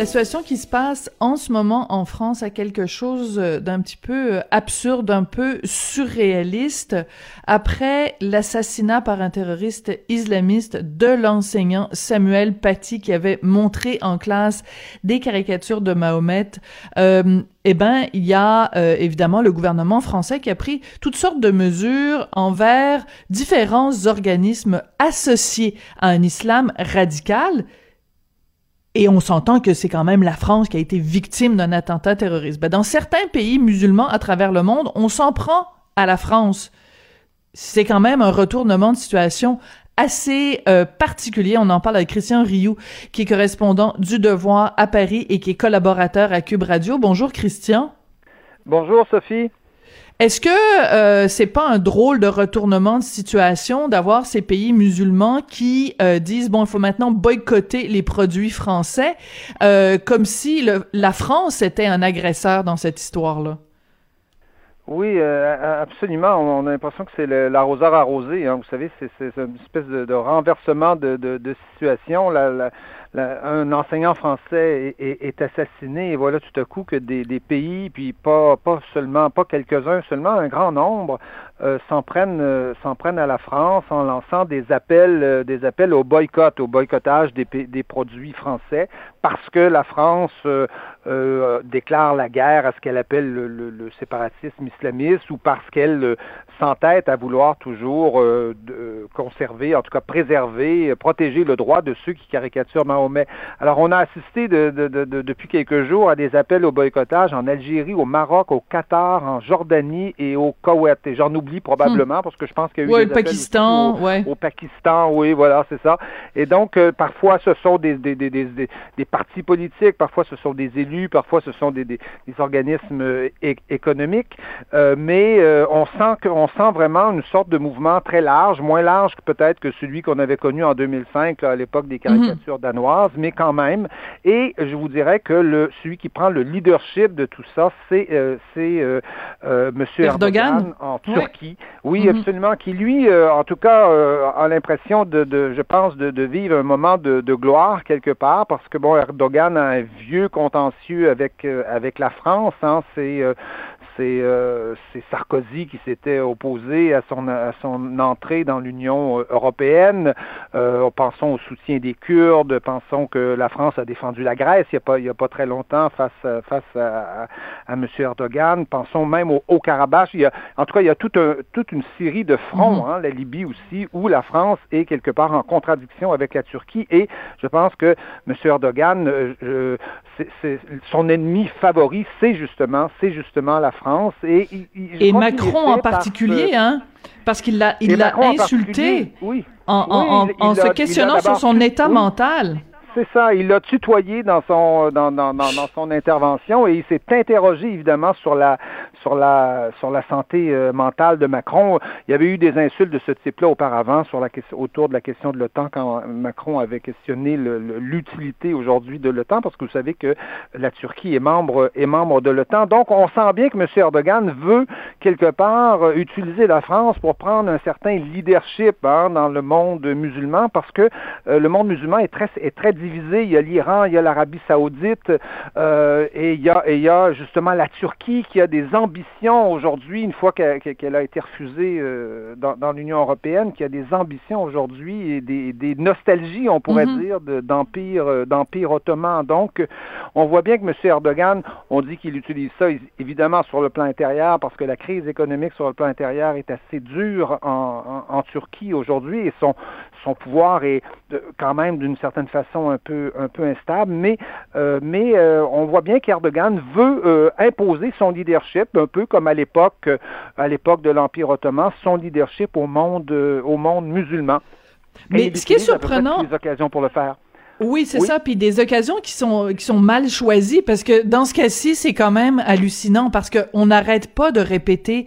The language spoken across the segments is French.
La situation qui se passe en ce moment en France a quelque chose d'un petit peu absurde, d'un peu surréaliste. Après l'assassinat par un terroriste islamiste de l'enseignant Samuel Paty qui avait montré en classe des caricatures de Mahomet, euh, eh ben, il y a euh, évidemment le gouvernement français qui a pris toutes sortes de mesures envers différents organismes associés à un islam radical et on s'entend que c'est quand même la France qui a été victime d'un attentat terroriste. Ben, dans certains pays musulmans à travers le monde, on s'en prend à la France. C'est quand même un retournement de situation assez euh, particulier. On en parle avec Christian Rioux, qui est correspondant du Devoir à Paris et qui est collaborateur à Cube Radio. Bonjour Christian. Bonjour Sophie. Est-ce que euh, c'est pas un drôle de retournement de situation d'avoir ces pays musulmans qui euh, disent bon il faut maintenant boycotter les produits français euh, comme si la France était un agresseur dans cette histoire là? Oui, euh, absolument. On a l'impression que c'est l'arroseur arrosé. Hein. Vous savez, c'est une espèce de, renversement de, situation. La, un enseignant français est, assassiné et voilà tout à coup que des, pays, puis pas, pas seulement, pas quelques-uns, seulement un grand nombre euh, s'en prennent, euh, s'en prennent à la France en lançant des appels, euh, des appels au boycott, au boycottage des, des produits français, parce que la France déclare la guerre à ce qu'elle appelle le, le, le, séparatisme islamiste ou parce qu'elle s'entête à vouloir toujours de, conserver, en tout cas préserver, protéger le droit de ceux qui caricaturent Mahomet. Alors on a assisté de, de, depuis quelques jours à des appels au boycottage en Algérie, au Maroc, au Qatar, en Jordanie et au Koweït. Et j'en oublie probablement, parce que je pense qu'il y a eu ouais, des le Pakistan, au, ouais. au Pakistan, oui, voilà, c'est ça. Et donc, euh, parfois, ce sont des, des, des, des, des partis politiques, parfois ce sont des élus, parfois ce sont des, des, des organismes euh, économiques, euh, mais euh, on sent qu'on sent vraiment une sorte de mouvement très large, moins large peut-être que celui qu'on avait connu en 2005, là, à l'époque des caricatures mm -hmm. danoises, mais quand même. Et je vous dirais que le celui qui prend le leadership de tout ça, c'est euh, Monsieur Erdogan, Erdogan en Turquie. Qui, oui, -hmm. absolument, qui lui, en tout cas, a l'impression de, de, je pense, de, de vivre un moment de, de, gloire quelque part, parce que bon, Erdogan a un vieux contentieux avec euh, avec la France. Hein, c'est c'est euh, Sarkozy qui s'était opposé à son, à son entrée dans l'Union européenne. Euh, pensons au soutien des Kurdes, pensons que la France a défendu la Grèce il n'y a, pas, il y a pas très longtemps face, face à, à, à M. Erdogan. Pensons même au Haut-Karabakh. En tout cas, il y a tout un, toute une série de fronts, -hmm. hein, la Libye aussi, où la France est quelque part en contradiction avec la Turquie. Et je pense que M. Erdogan, euh, son ennemi favori, c'est justement, c'est justement la France. Et, Macron en particulier, parce, hein, parce qu'il l'a, il l'a insulté en, oui, en, il, en se questionnant sur son état oui. mental. C'est ça, il l'a tutoyé dans son dans, dans, dans, son intervention et il s'est interrogé évidemment sur la sur la sur la santé euh, mentale de Macron. Il y avait eu des insultes de ce type-là auparavant sur la autour de la question de l'OTAN quand Macron avait questionné l'utilité aujourd'hui de l'OTAN parce que vous savez que la Turquie est membre est membre de l'OTAN. Donc on sent bien que M. Erdogan veut quelque part utiliser la France pour prendre un certain leadership hein, dans le monde musulman parce que euh, le monde musulman est très est très divisé. Il y a l'Iran, il y a l'Arabie saoudite euh, et, il y a, et il y a justement la Turquie qui a des ambitions aujourd'hui, une fois qu'elle qu a été refusée euh, dans, dans l'Union européenne, qui a des ambitions aujourd'hui et des, des, nostalgies, on pourrait mm -hmm. dire, d'empire de, d'empire ottoman. Donc, on voit bien que M. Erdogan, on dit qu'il utilise ça évidemment sur le plan intérieur parce que la crise économique sur le plan intérieur est assez dure en, en, en Turquie aujourd'hui et son, son pouvoir est quand même d'une certaine façon un peu un peu instable, mais euh, mais euh, on voit bien qu'Erdogan veut euh, imposer son leadership un peu comme à l'époque à l'époque de l'Empire ottoman, son leadership au monde au monde musulman. Mais ce qui est surprenant, les occasions pour le faire. Oui, c'est oui. ça. Puis des occasions qui sont qui sont mal choisies parce que dans ce cas-ci, c'est quand même hallucinant parce qu'on n'arrête pas de répéter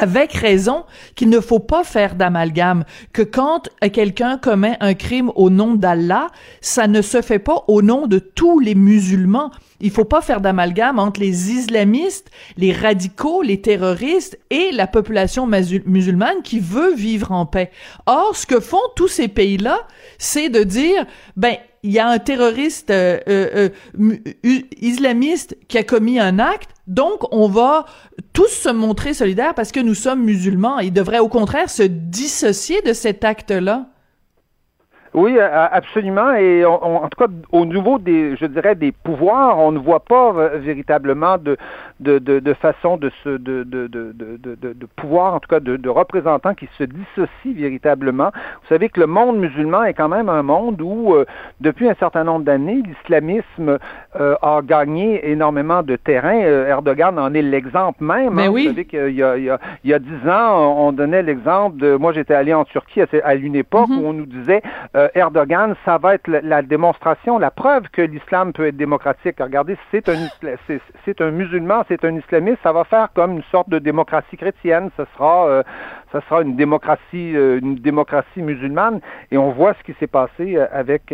avec raison qu'il ne faut pas faire d'amalgame, que quand quelqu'un commet un crime au nom d'Allah, ça ne se fait pas au nom de tous les musulmans. Il faut pas faire d'amalgame entre les islamistes, les radicaux, les terroristes et la population musulmane qui veut vivre en paix. Or, ce que font tous ces pays-là, c'est de dire, ben, il y a un terroriste euh, euh, euh, islamiste qui a commis un acte, donc on va tous se montrer solidaires parce que nous sommes musulmans. Il devrait au contraire se dissocier de cet acte-là. Oui, absolument. Et en tout cas, au niveau des, je dirais, des pouvoirs, on ne voit pas véritablement de, de, de, de façon de, se, de, de, de, de, de, pouvoir, en tout cas de, de représentants qui se dissocient véritablement. Vous savez que le monde musulman est quand même un monde où, euh, depuis un certain nombre d'années, l'islamisme euh, a gagné énormément de terrain. Euh, Erdogan en est l'exemple même. Mais hein. oui. Vous savez qu'il y a, il y a, il y a dix ans, on donnait l'exemple de, moi j'étais allé en Turquie à, à une époque mm-hmm. où on nous disait, Erdogan, ça va être la, démonstration, la preuve que l'islam peut être démocratique. Regardez, c'est un, c'est un musulman, c'est un islamiste, ça va faire comme une sorte de démocratie chrétienne. Ce sera, euh, sera une démocratie, euh, une démocratie musulmane. Et on voit ce qui s'est passé euh, avec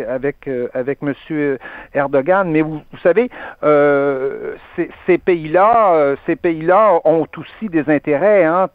avec Monsieur Erdogan. Mais vous, savez, ces, ces pays-là, ces pays-là ont aussi des intérêts. Hein.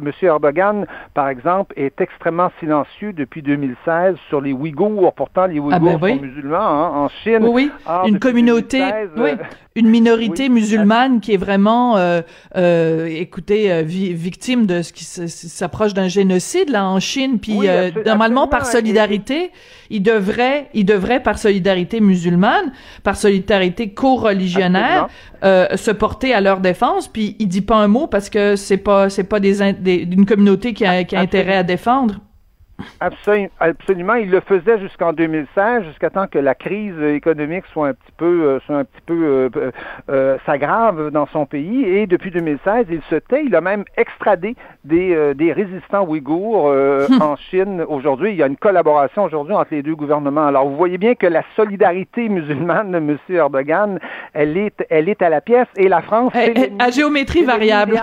Monsieur Erdogan, par exemple, est extrêmement silencieux depuis 2016 sur les Ouïghours. Pourtant, les ah, ben Ouïghours sont musulmans hein, en Chine. Oui, oui. une communauté, oui, une minorité musulmane qui est vraiment, euh, euh, écoutez, euh, victime de ce qui s'approche d'un génocide là en Chine. Puis euh, normalement, par solidarité, il devrait, il devrait par solidarité musulmane, par solidarité co-religionnaire, se porter à leur défense. Puis il dit pas un mot parce que c'est pas, c'est pas des, d'une communauté qui a, qui a intérêt à défendre. Absolument, il le faisait jusqu'en 2016, jusqu'à temps que la crise économique soit un petit peu, euh, soit un petit peu euh, euh, s'aggrave dans son pays. Et depuis 2016, il se tait. Il a même extradé des, des résistants ouïghours en Chine. Aujourd'hui, il y a une collaboration aujourd'hui entre les deux gouvernements. Alors, vous voyez bien que la solidarité musulmane de M. Erdogan, elle est, elle est à la pièce. Et la France, c'est à géométrie variable.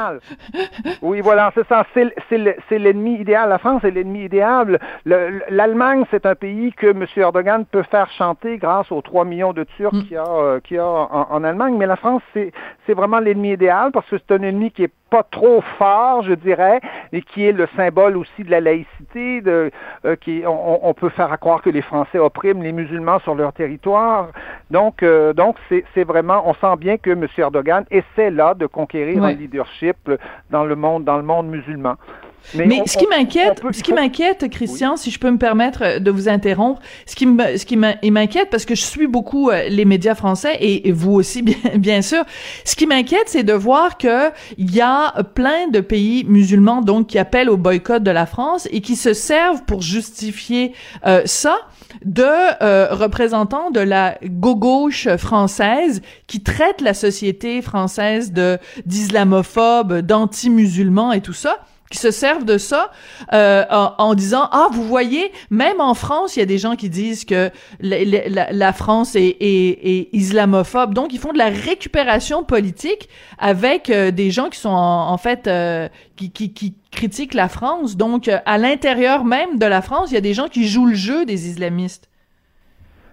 Oui, voilà, c'est ça. C'est l'ennemi idéal. La France est l'ennemi idéal L'Allemagne, c'est un pays que M. Erdogan peut faire chanter grâce aux 3 millions de Turcs mm. qu'il y a, euh, a en, Allemagne. Mais la France, c'est vraiment l'ennemi idéal parce que c'est un ennemi qui est pas trop fort, je dirais, et qui est le symbole aussi de la laïcité. De, euh, qui, on, peut faire croire que les Français oppriment les musulmans sur leur territoire. Donc, euh, donc c'est vraiment, on sent bien que M. Erdogan essaie là de conquérir un leadership dans le monde, dans le monde musulman. Mais, ce qui m'inquiète, ce qui m'inquiète, Christian, si je peux me permettre de vous interrompre, ce qui me, ce qui m'inquiète, parce que je suis beaucoup euh, les médias français et, vous aussi, bien, bien sûr. Ce qui m'inquiète, c'est de voir que il y a plein de pays musulmans donc qui appellent au boycott de la France et qui se servent pour justifier euh, ça de euh, représentants de la gauche française qui traitent la société française de d'islamophobes, d'anti-musulmans et tout ça qui se servent de ça euh, en, disant ah vous voyez même en France il y a des gens qui disent que la, France est, islamophobe donc ils font de la récupération politique avec euh, des gens qui sont en, fait euh, qui, critiquent la France donc à l'intérieur même de la France il y a des gens qui jouent le jeu des islamistes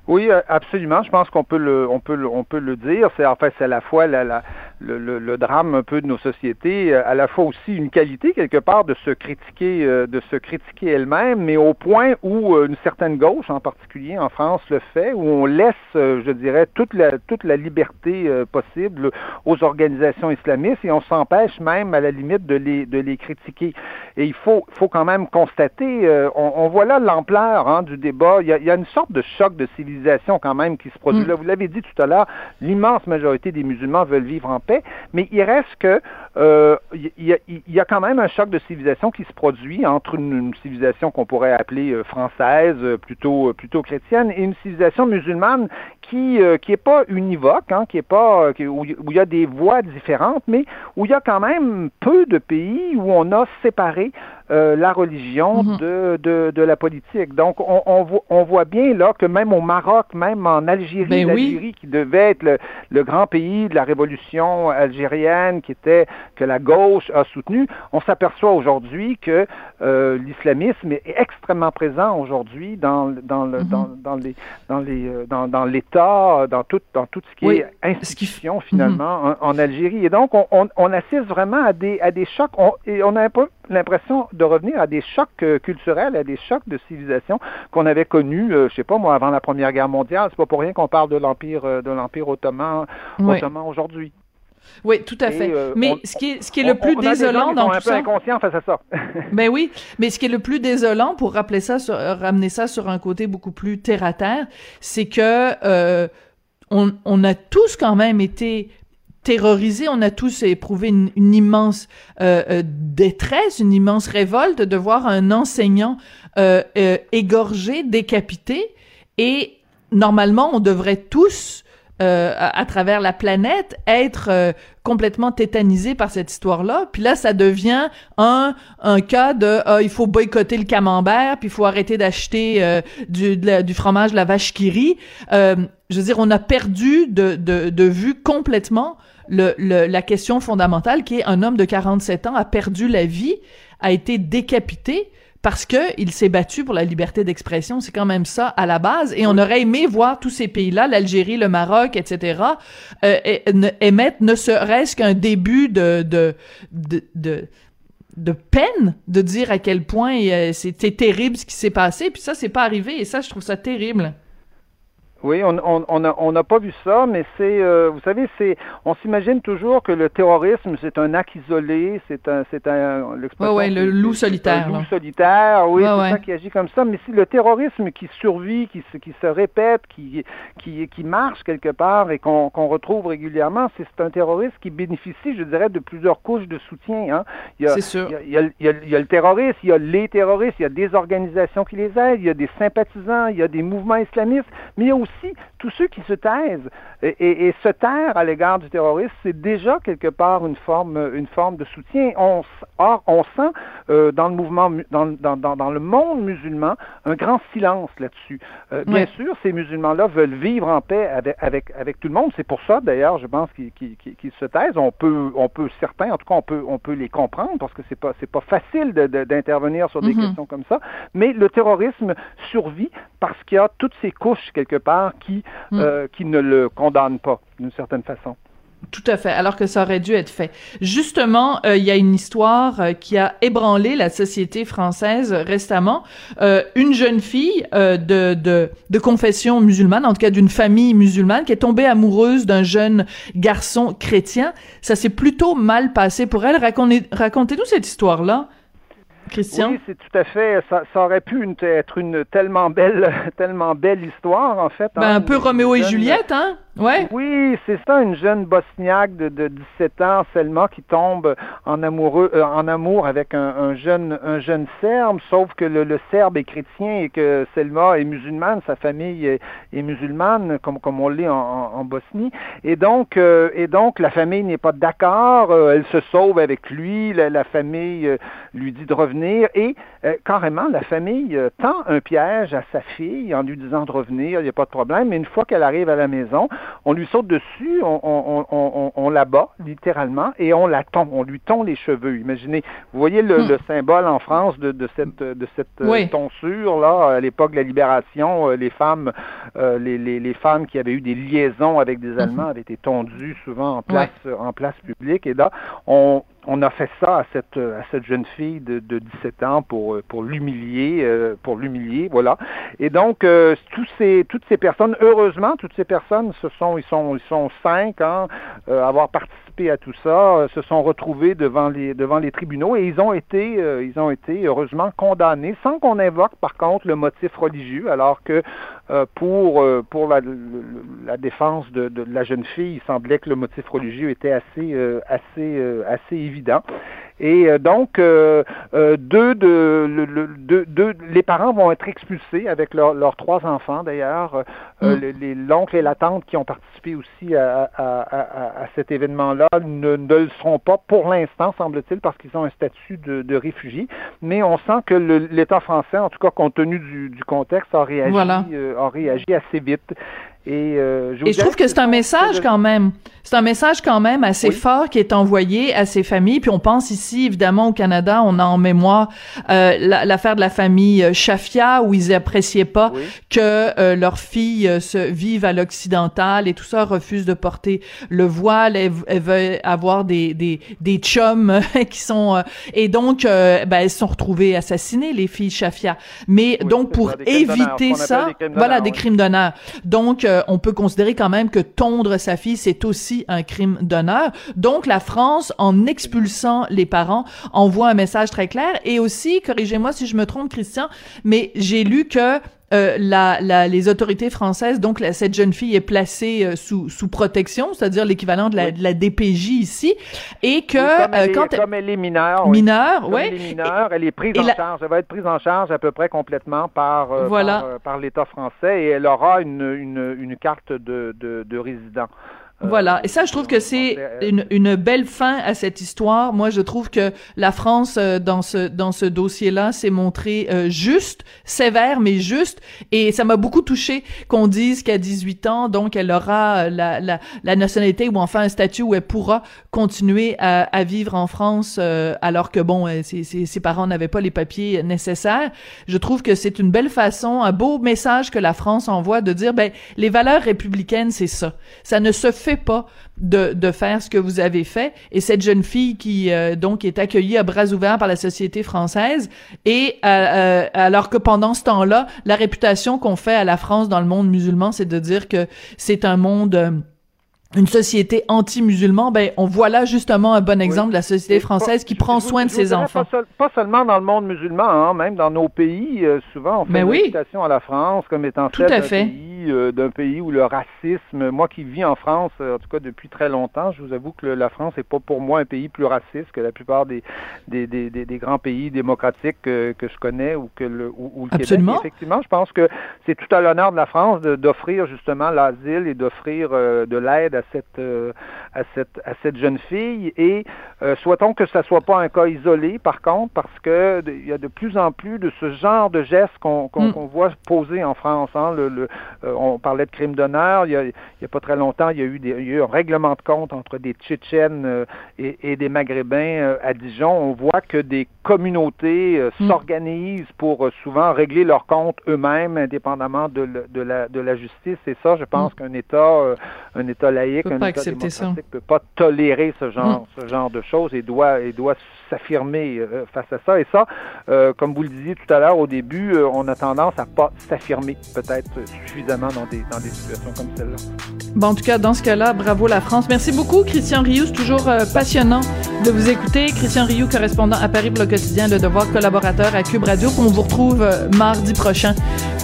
oui, absolument. Je pense qu'on peut le, on peut on peut le dire. C'est en fait, c'est à la fois la, le, le, drame un peu de nos sociétés, euh, à la fois aussi une qualité quelque part de se critiquer, euh, de se critiquer elle-même, mais au point où euh, une certaine gauche, en particulier en France, le fait, où on laisse, je dirais, toute la toute la liberté possible aux organisations islamistes et on s'empêche même à la limite de les de les critiquer. Et il faut faut quand même constater, on, on, voit là l'ampleur hein, du débat. Il y, a, il y, a, une sorte de choc de civilisation quand même qui se produit. Mm. Là, vous l'avez dit tout à l'heure, l'immense majorité des musulmans veulent vivre en paix mais il reste que euh, y, a quand même un choc de civilisation qui se produit entre une, civilisation qu'on pourrait appeler euh, française, euh, plutôt plutôt chrétienne, et une civilisation musulmane qui qui est pas univoque, hein, qui est pas où, il y a des voies différentes, mais où il y a quand même peu de pays où on a séparé la religion mhm. de, de, de, la politique. Donc, on, on, voit, on, voit bien là que même au Maroc, même en Algérie, ben l'Algérie qui devait être le, le, grand pays de la révolution algérienne, qui était que la gauche a soutenu, on s'aperçoit aujourd'hui que euh, l'islamisme est extrêmement présent aujourd'hui dans, dans, le, mhm. dans, dans, les dans les euh, dans, dans l'État, dans tout dans tout ce qui est institution finalement mhm. en, Algérie. Et donc on, on, on, assiste vraiment à des à des chocs. On, et on a un peu l'impression de revenir à des chocs euh, culturels, à des chocs de civilisation qu'on avait connus, je sais pas moi, avant la Première Guerre mondiale. C'est pas pour rien qu'on parle de l'empire de l'empire ottoman, ottoman aujourd'hui. Oui, tout à fait. Euh, mais ce qui est, ce qui est le plus désolant dans tout ça. inconscient face à ça. ben oui, mais ce qui est le plus désolant pour rappeler ça, sur, ramener ça sur un côté beaucoup plus terre à terre, c'est que euh, on, on, a tous quand même été terrorisés, on a tous éprouvé une, immense euh, euh détresse, une immense révolte de voir un enseignant euh, égorgé, décapité, et normalement on devrait tous à, travers la planète être complètement tétanisé par cette histoire-là. Puis là, ça devient un, un cas de ah, il faut boycotter le camembert, puis il faut arrêter d'acheter du, du fromage de la vache qui rit. je veux dire, on a perdu de, de vue complètement le, le, la question fondamentale qui est un homme de 47 ans a perdu la vie, a été décapité parce que il s'est battu pour la liberté d'expression. C'est quand même ça à la base. Et on aurait aimé voir tous ces pays-là, l'Algérie, le Maroc, etc., euh, émettre ne serait-ce qu'un début de, de, de, de de peine de dire à quel point euh, c'était terrible ce qui s'est passé puis ça c'est pas arrivé et ça je trouve ça terrible. Oui, on n'a on, on a pas vu ça, mais c'est, euh, vous savez, c'est, on s'imagine toujours que le terrorisme c'est un acte isolé, c'est un, c'est un, l'expression. Ouais, le loup solitaire. Le loup solitaire, oui, c'est ça qui agit comme ça. Mais si le terrorisme qui survit, qui se, qui se répète, qui, qui, qui marche quelque part et qu'on, qu'on retrouve régulièrement, c'est, un terroriste qui bénéficie, je dirais, de plusieurs couches de soutien. Hein. Il y a, c'est sûr. Il y a, il y a, il y a le terroriste, il y a les terroristes, il y a des organisations qui les aident, il y a des sympathisants, il y a des mouvements islamistes, mais il y a aussi aussi tous ceux qui se taisent et, se taire à l'égard du terrorisme, c'est déjà quelque part une forme, une forme de soutien. On, or, on sent euh, dans le mouvement, dans, dans, dans, le monde musulman, un grand silence là-dessus. Euh, bien sûr, ces musulmans-là veulent vivre en paix avec, avec, avec tout le monde. C'est pour ça, d'ailleurs, je pense qu'ils se taisent. On peut, on peut certains, en tout cas, on peut, on peut les comprendre parce que c'est pas, c'est pas facile d'intervenir de, sur des mm-hmm. questions comme ça. Mais le terrorisme survit parce qu'il y a toutes ces couches quelque part qui, mm. euh, qui ne le condamnent pas d'une certaine façon. Tout à fait, alors que ça aurait dû être fait. Justement, euh, il y a une histoire euh, qui a ébranlé la société française récemment. une jeune fille de, de, de, confession musulmane, en tout cas d'une famille musulmane, qui est tombée amoureuse d'un jeune garçon chrétien. Ça s'est plutôt mal passé pour elle. Racontez-nous cette histoire-là. Christian? Oui, c'est tout à fait. Ça, aurait pu être une tellement belle, tellement belle histoire, en fait. Ben, un peu Roméo et Juliette, hein? Oui, c'est ça, une jeune bosniaque de, de 17 ans, Selma, qui tombe en amoureux, euh, en amour avec un, jeune, un jeune serbe, sauf que le, serbe est chrétien et que Selma est musulmane, sa famille est, musulmane, comme, comme on l'est en, Bosnie. Et donc, euh, et donc, la famille n'est pas d'accord. Euh, elle se sauve avec lui. La, famille lui dit de revenir et carrément, la famille tend un piège à sa fille en lui disant de revenir. Il n'y a pas de problème. Mais une fois qu'elle arrive à la maison, on lui saute dessus, on, la bat littéralement et on la tond, on lui tond les cheveux. Imaginez, vous voyez le, hmm. symbole en France de, cette, de cette euh, tonsure là à l'époque de la libération, euh, les femmes, euh, les, femmes qui avaient eu des liaisons avec des Allemands hmm. avaient été tondues souvent en place, en place publique et là on on a fait ça à cette, à cette jeune fille de, de 17 ans pour, pour l'humilier, euh, pour l'humilier, voilà. Et donc, euh, tous ces, toutes ces personnes, heureusement, toutes ces personnes, ce sont, ils sont, ils sont cinq, hein, euh, avoir participé à tout ça, se sont retrouvés devant les, devant les tribunaux et ils ont été, ils ont été heureusement condamnés, sans qu'on invoque par contre le motif religieux, alors que pour, pour la, la défense de, de, la jeune fille, il semblait que le motif religieux était assez, assez, assez évident. Et donc, deux de, les parents vont être expulsés avec leurs trois enfants d'ailleurs, mm. l'oncle et la tante qui ont participé aussi à, cet événement-là ne, le seront pas pour l'instant, semble-t-il, parce qu'ils ont un statut de, de réfugiés. Mais on sent que l'État français, en tout cas compte tenu du, contexte, a réagi, a réagi assez vite. Et, euh, je, trouve que c'est un message quand même. C'est un message quand même assez fort qui est envoyé à ces familles. Puis on pense ici, évidemment, au Canada, on a en mémoire euh, l'affaire de la famille euh, Shafia, où ils appréciaient pas que euh, leur fille euh, se vive à l'occidental et tout ça, refuse de porter le voile. Elle, veut avoir des, des, des chums qui sont... et donc, ben, elles se sont retrouvées assassinées, les filles Shafia. Mais donc, pour éviter ça... Voilà, des crimes d'honneur. Donc, on peut considérer quand même que tondre sa fille, c'est aussi un crime d'honneur. Donc, la France, en expulsant les parents, envoie un message très clair. Et aussi, corrigez-moi si je me trompe, Christian, mais j'ai lu que euh, la, la, les autorités françaises, donc cette jeune fille est placée euh, sous, sous protection, c'est-à-dire l'équivalent de la, de la DPJ ici, et que euh, quand elle, comme elle est mineure, mineure, oui, elle est mineure, elle est prise en charge, elle va être prise en charge à peu près complètement par voilà. par, par l'État français et elle aura une, une, une carte de, de, de résident. Voilà. Et ça, je trouve que c'est une, une, belle fin à cette histoire. Moi, je trouve que la France, euh, dans ce, dans ce dossier-là, s'est montrée euh, juste, sévère, mais juste. Et ça m'a beaucoup touché qu'on dise qu'à 18 ans, donc, elle aura euh, la, la, la, nationalité ou enfin un statut où elle pourra continuer à, à vivre en France, alors que, bon, ses, ses, ses parents n'avaient pas les papiers nécessaires. Je trouve que c'est une belle façon, un beau message que la France envoie de dire, ben, les valeurs républicaines, c'est ça. Ça ne se fait pas de, de faire ce que vous avez fait. Et cette jeune fille qui euh, donc est accueillie à bras ouverts par la société française, et euh, euh, alors que pendant ce temps-là, la réputation qu'on fait à la France dans le monde musulman, c'est de dire que c'est un monde une société anti-musulman, ben on voit là justement un bon exemple de la société française qui prend soin de ses enfants. Pas, seulement dans le monde musulman, hein, même dans nos pays, souvent on fait ben une oui. à la France comme étant Tout à fait. Euh, d'un pays où le racisme, moi qui vis en France, euh, en tout cas depuis très longtemps, je vous avoue que la France n'est pas pour moi un pays plus raciste que la plupart des, des, des, des grands pays démocratiques que, que, je connais ou que le, ou, le Absolument. Québec. effectivement, je pense que c'est tout à l'honneur de la France d'offrir justement l'asile et d'offrir euh, de l'aide à cette, à, cette, à cette jeune fille. Et souhaitons que ça soit pas un cas isolé, par contre, parce que il y a de plus en plus de ce genre de gestes qu'on mm. voit poser en France. Hein, le, le on parlait de crimes d'honneur. Il n'y a, pas très longtemps, il y a, eu des, il y a eu un règlement de compte entre des Tchétchènes euh, et, des Maghrébins euh, à Dijon. On voit que des communautés mm. s'organisent pour souvent régler leurs comptes eux-mêmes, indépendamment de, de, la, de la justice. Et ça, je pense mm. qu'un État, un État laïque, un État démocratique ne peut pas tolérer ce genre, mm. ce genre de choses et doit, et doit s'affirmer face à ça. Et ça, comme vous le disiez tout à l'heure au début, on a tendance à pas s'affirmer peut-être suffisamment dans des, dans des situations comme celle-là. Bon, en tout cas, dans ce cas-là, bravo la France. Merci beaucoup, Christian Rioux. C'est toujours euh, passionnant de vous écouter. Christian Rioux, correspondant à Paris pour le quotidien Le Devoir, collaborateur à Cube Radio. On vous retrouve euh, mardi prochain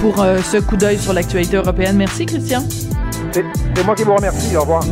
pour euh, ce coup d'œil sur l'actualité européenne. Merci, Christian. C'est moi qui vous remercie. Au revoir.